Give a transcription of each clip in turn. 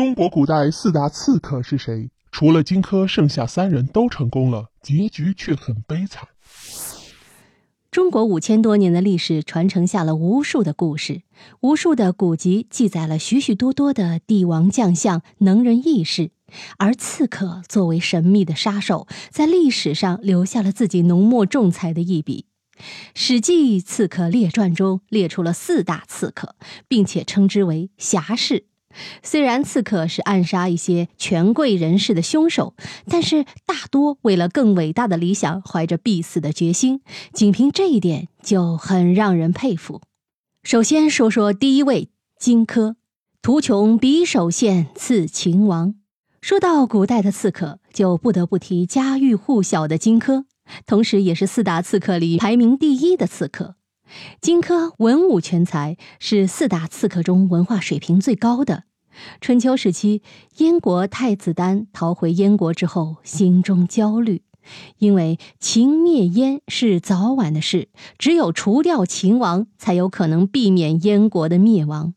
中国古代四大刺客是谁？除了荆轲，剩下三人都成功了，结局却很悲惨。中国五千多年的历史传承下了无数的故事，无数的古籍记载了许许多多的帝王将相、能人异士，而刺客作为神秘的杀手，在历史上留下了自己浓墨重彩的一笔。《史记·刺客列传》中列出了四大刺客，并且称之为侠士。虽然刺客是暗杀一些权贵人士的凶手，但是大多为了更伟大的理想，怀着必死的决心。仅凭这一点就很让人佩服。首先说说第一位荆轲，图穷匕首现，刺秦王。说到古代的刺客，就不得不提家喻户晓的荆轲，同时也是四大刺客里排名第一的刺客。荆轲文武全才，是四大刺客中文化水平最高的。春秋时期，燕国太子丹逃回燕国之后，心中焦虑，因为秦灭燕是早晚的事，只有除掉秦王，才有可能避免燕国的灭亡。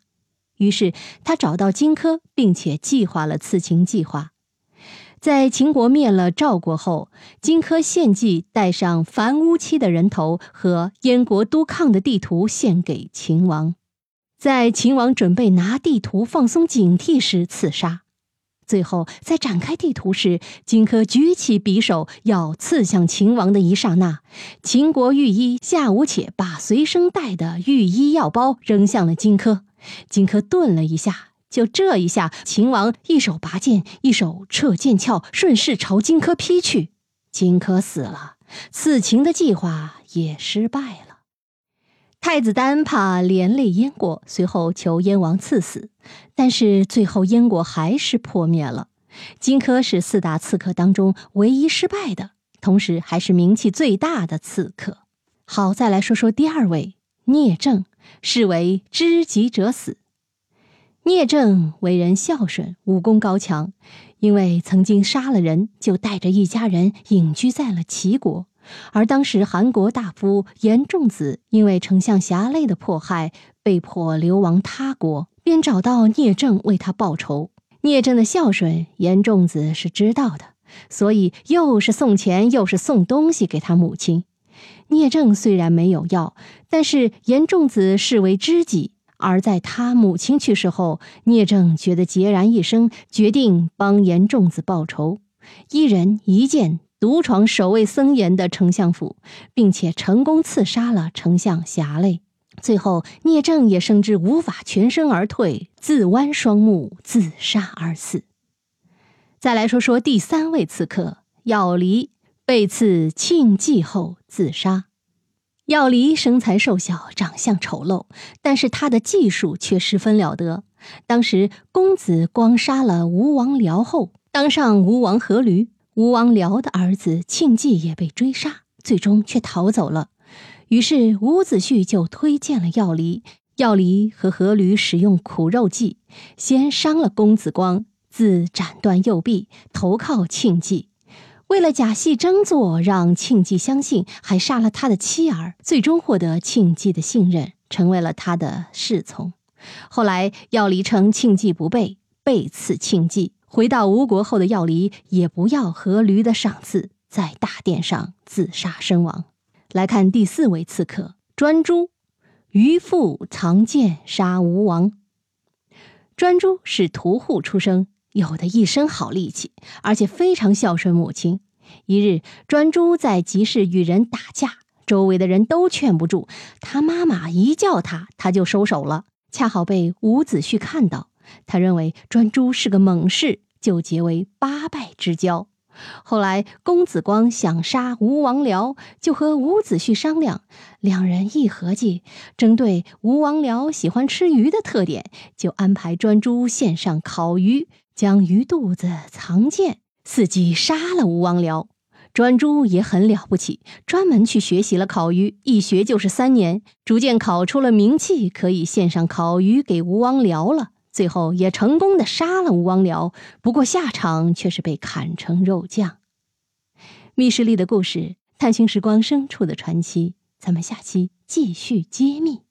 于是他找到荆轲，并且计划了刺秦计划。在秦国灭了赵国后，荆轲献计带上樊乌期的人头和燕国督亢的地图献给秦王，在秦王准备拿地图放松警惕时刺杀。最后在展开地图时，荆轲举起匕首要刺向秦王的一刹那，秦国御医夏无且把随身带的御医药包扔向了荆轲，荆轲顿了一下。就这一下，秦王一手拔剑，一手撤剑鞘，顺势朝荆轲劈去。荆轲死了，刺秦的计划也失败了。太子丹怕连累燕国，随后求燕王赐死，但是最后燕国还是破灭了。荆轲是四大刺客当中唯一失败的，同时还是名气最大的刺客。好，再来说说第二位聂政，是为知己者死。聂政为人孝顺，武功高强，因为曾经杀了人，就带着一家人隐居在了齐国。而当时韩国大夫严仲子因为丞相侠累的迫害，被迫流亡他国，便找到聂政为他报仇。聂政的孝顺，严仲子是知道的，所以又是送钱，又是送东西给他母亲。聂政虽然没有要，但是严仲子视为知己。而在他母亲去世后，聂政觉得孑然一身，决定帮严仲子报仇。一人一剑独闯守卫森严的丞相府，并且成功刺杀了丞相侠累。最后，聂政也深知无法全身而退，自剜双目，自杀而死。再来说说第三位刺客咬离，被刺庆忌后自杀。药离身材瘦小，长相丑陋，但是他的技术却十分了得。当时公子光杀了吴王僚后，当上吴王阖闾。吴王僚的儿子庆忌也被追杀，最终却逃走了。于是伍子胥就推荐了药离。药离和阖闾使用苦肉计，先伤了公子光，自斩断右臂，投靠庆忌。为了假戏真做，让庆忌相信，还杀了他的妻儿，最终获得庆忌的信任，成为了他的侍从。后来药离称庆忌不备，背刺庆忌。回到吴国后的药离也不要阖闾的赏赐，在大殿上自杀身亡。来看第四位刺客专诸，渔父藏剑杀吴王。专诸是屠户出身。有的一身好力气，而且非常孝顺母亲。一日，专诸在集市与人打架，周围的人都劝不住。他妈妈一叫他，他就收手了。恰好被伍子胥看到，他认为专诸是个猛士，就结为八拜之交。后来，公子光想杀吴王僚，就和伍子胥商量。两人一合计，针对吴王僚喜欢吃鱼的特点，就安排专诸献上烤鱼。将鱼肚子藏剑，伺机杀了吴王僚。专诸也很了不起，专门去学习了烤鱼，一学就是三年，逐渐烤出了名气，可以献上烤鱼给吴王僚了。最后也成功的杀了吴王僚，不过下场却是被砍成肉酱。密室里的故事，探寻时光深处的传奇，咱们下期继续揭秘。